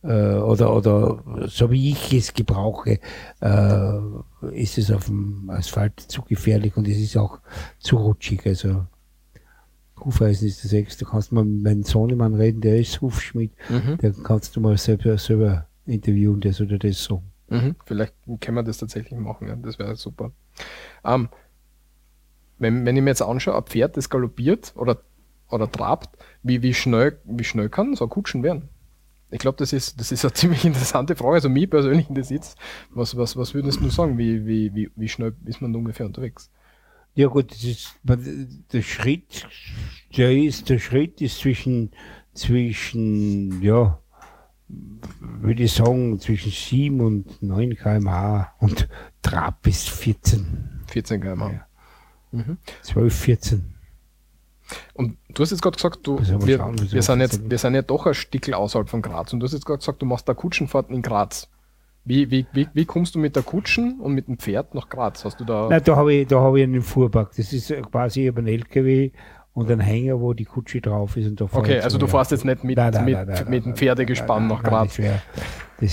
äh, oder, oder so wie ich es gebrauche, äh, ist es auf dem Asphalt zu gefährlich und es ist auch zu rutschig. Also Hufeisen ist das Ex. Da kannst du mal mit meinem Sohnemann reden, der ist Hufschmied. Mhm. Da kannst du mal selber, selber interviewen, das oder das so. Mhm. Vielleicht können wir das tatsächlich machen, ja. das wäre super. Ähm, wenn, wenn ich mir jetzt anschaue, ein Pferd, das galoppiert oder, oder trabt, wie, wie, schnell, wie schnell kann so ein Kutschen werden? Ich glaube, das ist, das ist eine ziemlich interessante Frage. Also mich persönlich interessiert was, was, was würdest du sagen? Wie, wie, wie, wie schnell ist man ungefähr unterwegs? Ja gut, ist, der Schritt, der ist, der Schritt ist zwischen, zwischen, ja, würde ich sagen, zwischen 7 und 9 kmh und Trab bis 14. 14 kmh. Ja. Mhm. 12, 14. Und du hast jetzt gerade gesagt, du, wir, schauen, wir, sind jetzt, wir sind ja doch ein Stückel außerhalb von Graz. Und du hast jetzt gerade gesagt, du machst da Kutschenfahrten in Graz. Wie, wie, wie, wie kommst du mit der Kutschen und mit dem Pferd nach Graz? Hast du da. Nein, da habe ich, da hab ich einen Fuhrpark. Das ist quasi über einen LKW und ein Hänger, wo die Kutsche drauf ist. Und da okay, also du fährst jetzt nicht mit, nein, nein, mit, nein, mit dem Pferdegespann nach Graz. das wäre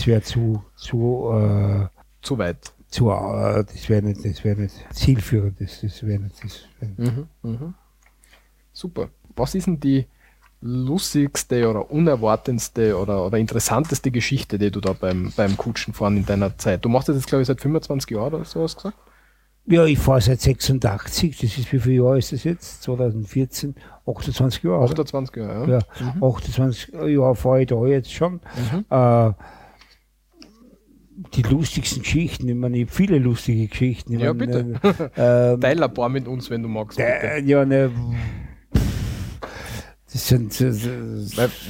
wär zu, zu, äh, zu weit. Zu, äh, das wäre nicht, das wär nicht zielführend. Das, das wäre nicht. Das wär nicht. Mhm, mhm. Super. Was ist denn die lustigste oder unerwartendste oder, oder interessanteste Geschichte, die du da beim, beim Kutschenfahren in deiner Zeit? Du machst das jetzt, glaube ich, seit 25 Jahren oder so, hast du gesagt? Ja, ich fahre seit 86, das ist wie viel Jahre ist das jetzt? 2014, 28 Jahre. 28 Jahre, ja. ja mhm. 28 Jahre fahre ich da jetzt schon. Mhm. Äh, die lustigsten Geschichten, ich meine, ich habe viele lustige Geschichten. Ich ja, meine, bitte. Äh, Teil ein paar mit uns, wenn du magst. Äh, ja, ne, das sind, äh,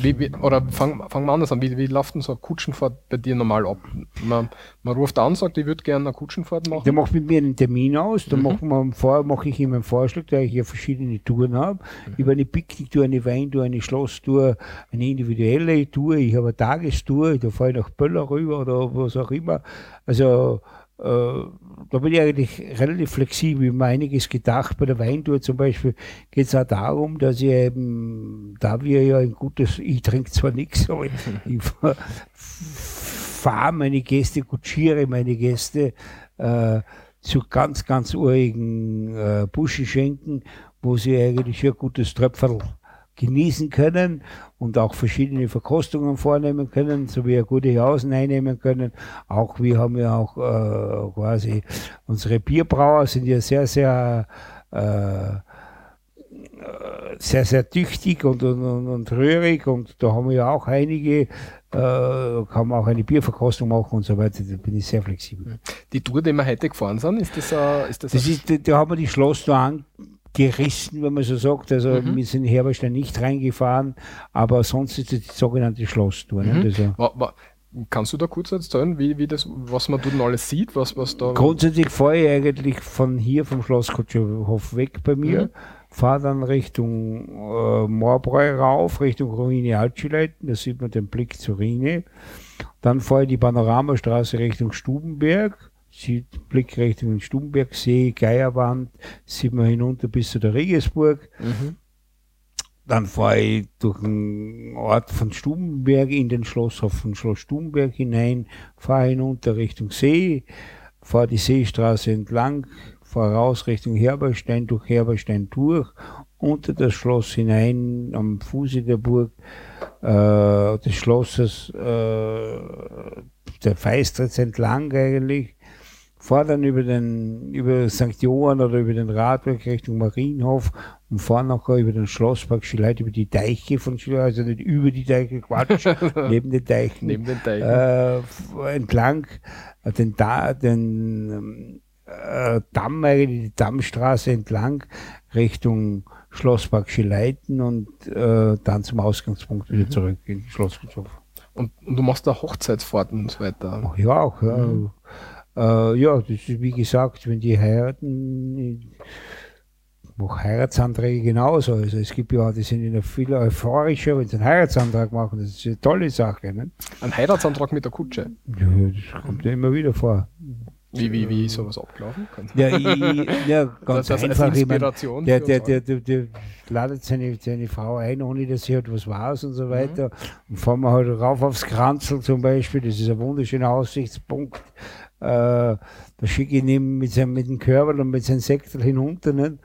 wie, wie, oder fangen fang wir anders an, wie, wie läuft denn so eine Kutschenfahrt bei dir normal ab? Man, man ruft an, sagt, ich würde gerne eine Kutschenfahrt machen. Der macht mit mir einen Termin aus, da mhm. machen wir vor, mache ich ihm einen Vorschlag, da ich ja verschiedene Touren habe. Mhm. Über eine Picknicktour, eine Weintour, eine Schlosstour, eine individuelle Tour, ich habe eine Tagestour, da fahre ich nach Böller rüber oder was auch immer. Also da bin ich eigentlich relativ flexibel. Mir einiges gedacht. Bei der Weintour zum Beispiel geht es auch darum, dass ich eben, da wir ja ein gutes, ich trinke zwar nichts, aber ich, ich fahre meine Gäste, kutschiere meine Gäste äh, zu ganz, ganz urigen äh, Buschenschenken, wo sie eigentlich ein gutes Tröpferl genießen können und auch verschiedene Verkostungen vornehmen können, sowie eine gute Jausen einnehmen können. Auch wir haben ja auch äh, quasi unsere Bierbrauer sind ja sehr, sehr äh, sehr, sehr tüchtig und, und, und, rührig und da haben wir ja auch einige, äh, kann man auch eine Bierverkostung machen und so weiter, da bin ich sehr flexibel. Die Tour, die wir heute gefahren sind, ist das, uh, ist das, das ist, da haben wir die Schloss an, gerissen, wenn man so sagt. Also mhm. wir sind in Herberstein nicht reingefahren, aber sonst ist es die sogenannte Schlosstour. Mhm. Also, Kannst du da kurz erzählen, wie, wie das, was man dort alles sieht? Was, was da Grundsätzlich fahre ich eigentlich von hier vom Schloss Kutscherhof weg bei mir. fahre dann Richtung äh, Moorbräu rauf, Richtung Ruine Altschileiten, da sieht man den Blick zur Rhine. Dann fahre ich die Panoramastraße Richtung Stubenberg, Blick Richtung Stubenbergsee, Geierwand, sieht man hinunter bis zu der Regensburg. Mhm. Dann fahre ich durch den Ort von Stubenberg in den Schlosshof von Schloss Stubenberg hinein, fahre hinunter Richtung See, fahre die Seestraße entlang, fahre raus Richtung Herberstein, durch Herberstein durch, unter das Schloss hinein, am Fuße der Burg äh, des Schlosses, äh, der Feistritz entlang eigentlich, fahre dann über den, über St. Johann oder über den Radweg Richtung Marienhof und fahre nachher über den Schlosspark Schileit, über die Deiche von Schileit, also nicht über die Deiche, Quatsch, neben den Deichen, neben den Deichen. Äh, entlang, äh, den, da, den äh, Damm, eigentlich die Dammstraße entlang, Richtung Schlosspark Schileiten und äh, dann zum Ausgangspunkt wieder mhm. zurück in Schlossgutshof. Und, und, du machst da Hochzeitsfahrten und so weiter? Ja, auch, ja. Mhm. Äh, ja, das ist wie gesagt, wenn die heiraten, auch Heiratsanträge genauso. Also es gibt ja, die sind ja viel euphorischer, wenn sie einen Heiratsantrag machen. Das ist eine tolle Sache. Ne? Ein Heiratsantrag mit der Kutsche? Ja, das kommt ja immer wieder vor. Wie, wie, wie ist sowas abgelaufen? Ja, ich, ja ganz das einfach. Inspiration der, der, der, der, der, ladet seine, seine Frau ein, ohne dass sie halt was weiß und so mhm. weiter. Mhm. Und fahren wir halt rauf aufs Kranzel zum Beispiel. Das ist ein wunderschöner Aussichtspunkt. Äh, da schicke ich ihn mit, seinem, mit dem Körper und mit seinem Sektor hinunter. Nicht?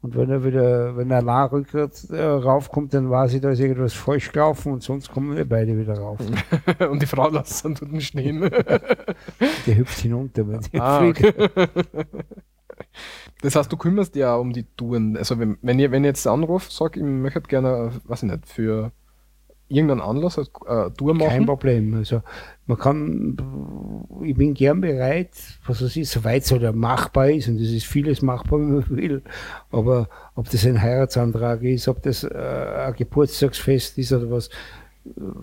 Und wenn er wieder, wenn er nah rückwärts äh, raufkommt, dann weiß ich, da ist irgendwas falsch gelaufen und sonst kommen wir beide wieder rauf. und die Frau lässt dann dort stehen. die hüpft hinunter. Wenn die ah, okay. Das heißt, du kümmerst dich ja um die Touren. Also wenn, wenn ihr, wenn ihr jetzt anruft, sag, ich möchte gerne, weiß ich nicht, für irgendeinen Anlass eine äh, Tour machen? Kein Problem. Also man kann, ich bin gern bereit, was es ist, soweit es halt machbar ist, und es ist vieles machbar, wenn man will, aber ob das ein Heiratsantrag ist, ob das äh, ein Geburtstagsfest ist oder was,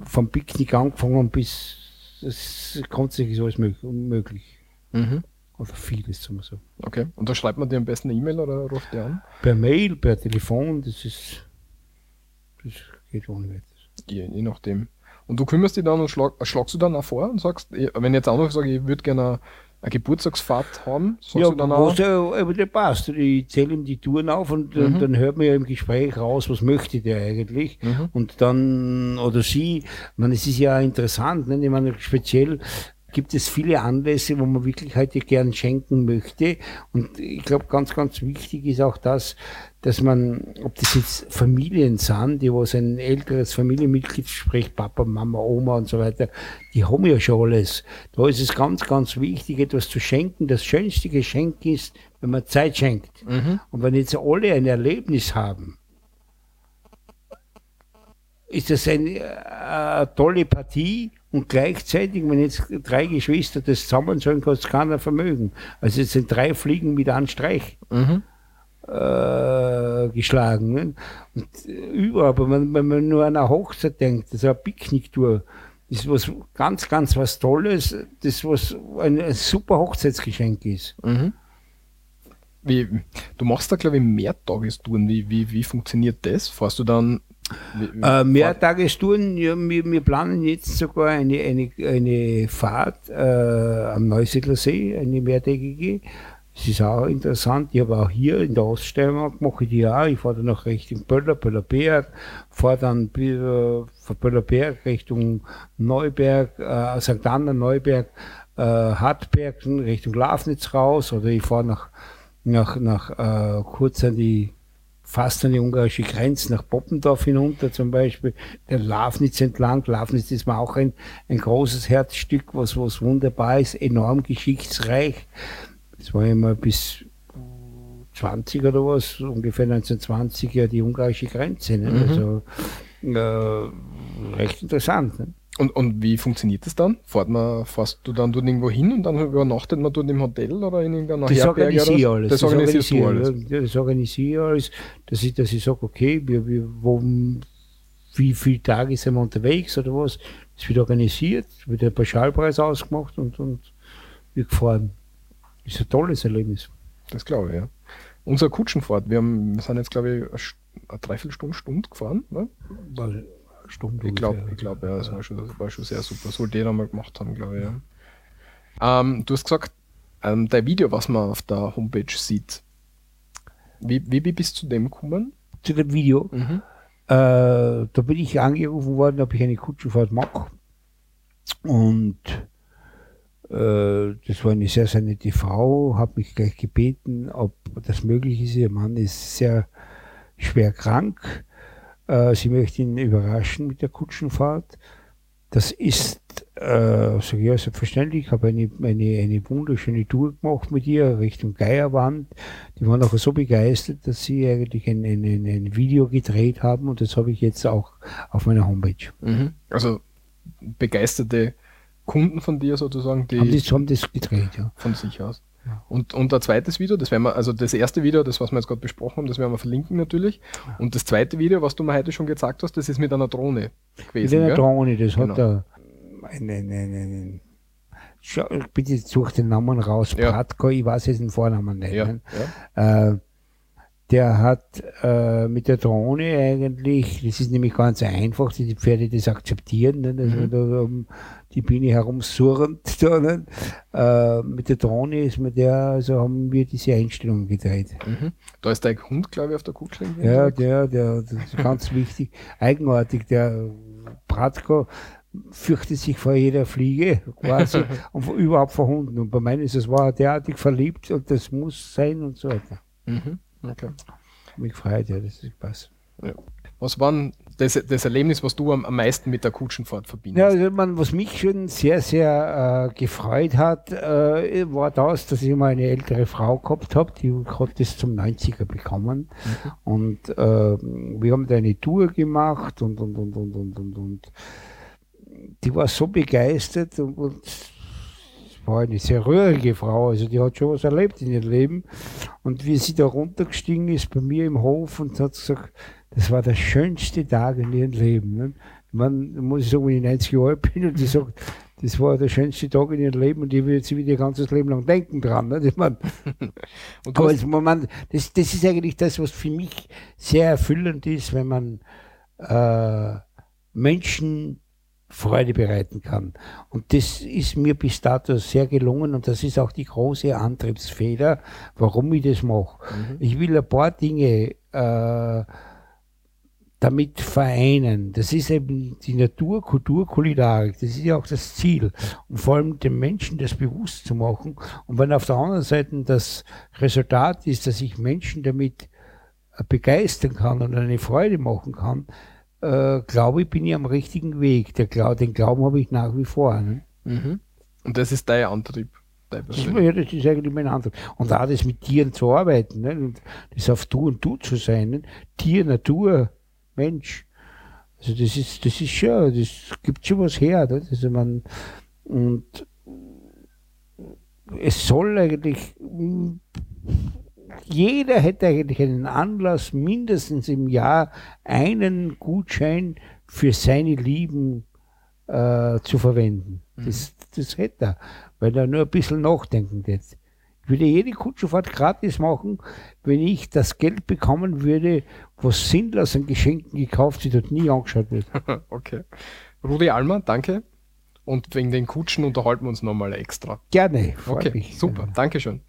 vom Picknick angefangen bis, es grundsätzlich ist alles möglich. Mhm. Oder vieles, sagen wir so. Okay, und da schreibt man dir am besten eine E-Mail oder ruft dir an? Per Mail, per Telefon, das ist, das geht ohne weiteres je, je nachdem. Und du kümmerst dich dann und schlag, schlagst du dann auch vor und sagst, wenn ich jetzt auch noch sage, ich würde gerne eine Geburtstagsfahrt haben, sagst ja, du dann auch. Ja, aber der passt. Ich zähle ihm die Touren auf und mhm. dann hört man ja im Gespräch raus, was möchte der eigentlich. Mhm. Und dann, oder sie, ich meine, es ist ja interessant, ne? ich meine, speziell gibt es viele Anlässe, wo man wirklich heute gern schenken möchte. Und ich glaube, ganz, ganz wichtig ist auch das, dass man, ob das jetzt Familien sind, die was ein älteres Familienmitglied spricht, Papa, Mama, Oma und so weiter, die haben ja schon alles. Da ist es ganz, ganz wichtig, etwas zu schenken. Das schönste Geschenk ist, wenn man Zeit schenkt. Mhm. Und wenn jetzt alle ein Erlebnis haben, ist das eine, eine äh, tolle Partie und gleichzeitig, wenn jetzt drei Geschwister das zusammen sollen, kann es keiner vermögen. Also jetzt sind drei Fliegen mit einem Streich mhm. äh, geschlagen. Ne? Und äh, überhaupt, wenn, wenn man nur an eine Hochzeit denkt, das ist eine Picknicktour, das ist was ganz, ganz was Tolles, das was ein, ein super Hochzeitsgeschenk ist. Mhm. Wie, du machst da, glaube ich, Mehrtagestouren. Wie, wie, wie funktioniert das? Fährst du dann äh, Mehrtagestouren, ja, wir, wir, planen jetzt sogar eine, eine, eine Fahrt äh, am Neusiedler See, eine mehrtägige. Das ist auch interessant. Ich habe auch hier in der Oststeiermark mache ich die auch. Ich fahre dann noch Richtung Böller, Böllerberg, fahre dann äh, von Böllerberg Richtung Neuberg, äh, St. Anna, Neuberg, äh, Hartberg Richtung Lafnitz raus oder ich fahre nach, nach, nach äh, kurz an die fast an die ungarische Grenze nach Poppendorf hinunter zum Beispiel, der Lafnitz entlang. Lafnitz ist mir auch ein, ein großes Herzstück, was, was wunderbar ist, enorm geschichtsreich. Das war immer bis 20 oder was, ungefähr 1920 ja die ungarische Grenze. Ne? Mhm. Also äh, recht interessant. Ne? Und, und wie funktioniert das dann? Fährt man, fährst du dann dort irgendwo hin und dann übernachtet man dort im Hotel oder in irgendeiner Das organisiere ich alles. Das, das organisierst du alles? Ja, das organisiere alles, dass ich, dass ich sage, okay, wir, wir, wo, wie viele Tage sind wir unterwegs oder was. Das wird organisiert, wird der Pauschalpreis ausgemacht und, und wir gefahren. Das ist ein tolles Erlebnis. Das glaube ich, ja. Unsere Kutschenfahrt, wir, haben, wir sind jetzt, glaube ich, eine, Dreiviertelstunde, Stunde gefahren. Ne? Eine Stunde Ich glaube, ich glaub, ja, das war schon, war schon sehr super. Sollte jeder mal gemacht haben, glaube ich. Ja. Ähm, du hast gesagt, ähm, dein Video, was man auf der Homepage sieht, wie, wie, wie bist du zu dem gekommen? Zu dem Video. Mhm. Äh, da bin ich angerufen worden, ob ich eine Kutschenfahrt mache. Und äh, das war eine sehr, sehr nette Frau, hat mich gleich gebeten, ob das möglich ist. Ihr Mann ist sehr schwer krank. Äh, sie möchte ihn überraschen mit der Kutschenfahrt. Das ist, äh, ich, ja, selbstverständlich. Ich habe eine, eine, eine wunderschöne Tour gemacht mit ihr Richtung Geierwand. Die waren auch so begeistert, dass sie eigentlich ein, ein, ein, ein Video gedreht haben und das habe ich jetzt auch auf meiner Homepage. Mhm. Also begeisterte Kunden von dir sozusagen, die Haben das, haben das gedreht, ja. von sich aus. Ja. Und, und ein zweites Video, das werden wir, also das erste Video, das was wir jetzt gerade besprochen haben, das werden wir verlinken natürlich. Und das zweite Video, was du mir heute schon gezeigt hast, das ist mit einer Drohne Mit gewesen. einer gell? Drohne, das Genau. hat er einen, einen, einen, Schau, bitte such den Namen raus, Ja. Bratko, ich weiß jetzt den Vornamen nicht. Ja, ne? Äh, der hat äh, mit der Drohne eigentlich, das ist nämlich ganz einfach, die die Pferde das akzeptieren, ne, dass Mhm. da um die Biene herumsurrend. Da, ne? äh, mit der Drohne ist mit der, also haben wir diese Einstellung gedreht. Mhm. Da ist dein Hund, glaube ich, auf der Kutsche. irgendwie Ja, der, der, das ist ganz wichtig. Eigenartig, der Bratko fürchtet sich vor jeder Fliege quasi und vor, überhaupt vor Hunden. Und bei meinen ist es, war er derartig verliebt und das muss sein und so weiter. Mhm. Okay. Mich freut, ja, das ist passt. Was war denn das, das Erlebnis, was du am, am meisten mit der Kutschenfahrt verbindest? Ja, also man, was mich schon sehr, sehr äh, gefreut hat, äh, war das, dass ich mal eine ältere Frau gehabt habe, die hat das zum 90er bekommen. Und äh, wir haben da eine Tour gemacht und, und, und, und, und, und, und die war so begeistert und, und war eine sehr rührige Frau, also die hat schon was erlebt in ihrem Leben. Und wie sie da runtergestiegen ist bei mir im Hof und hat gesagt, das war der schönste Tag in ihrem Leben. Ne? Man muss ich sagen, wenn ich 90 Jahre alt bin und die sagt, das war der schönste Tag in ihrem Leben und die wird sie wieder ihr ganzes Leben lang denken dran. Ne? Ich Und du aber es, man, das, das ist eigentlich das, was für mich sehr erfüllend ist, wenn man äh, Menschen Freude bereiten kann. Und das ist mir bis dato sehr gelungen und das ist auch die große Antriebsfeder, warum ich das mache. Mhm. Ich will ein paar Dinge äh, damit vereinen. Das ist eben die Natur, Kultur, Kulinarik. Das ist ja auch das Ziel. Und vor allem den Menschen das bewusst zu machen. Und wenn auf der anderen Seite das Resultat ist, dass ich Menschen damit begeistern kann und eine Freude machen kann, äh, glaube ich, bin ich am richtigen Weg. Der Glau den Glauben habe ich nach wie vor. Ne? mhm. Und das ist dein Antrieb, dein Das ja, das ist eigentlich mein Antrieb. Und auch das mit Tieren zu arbeiten, ne? und das auf Du und Du zu sein. Ne? Tier, Natur, Mensch. Also das ist, das ist schon, das gibt schon was her. Ne? Also man, und es soll eigentlich, jeder hätte eigentlich einen Anlass, mindestens im Jahr einen Gutschein für seine Lieben äh, zu verwenden. Das, das hätte er, weil er nur ein bisschen nachdenken wird. Ich würde jede Kutschenfahrt gratis machen, wenn ich das Geld bekommen würde, was sinnlos an Geschenken gekauft wird und nie angeschaut wird. okay. Rudi Almer, danke. Und wegen den Kutschen unterhalten wir uns nochmal extra. Gerne, Okay, mich. super. Dankeschön.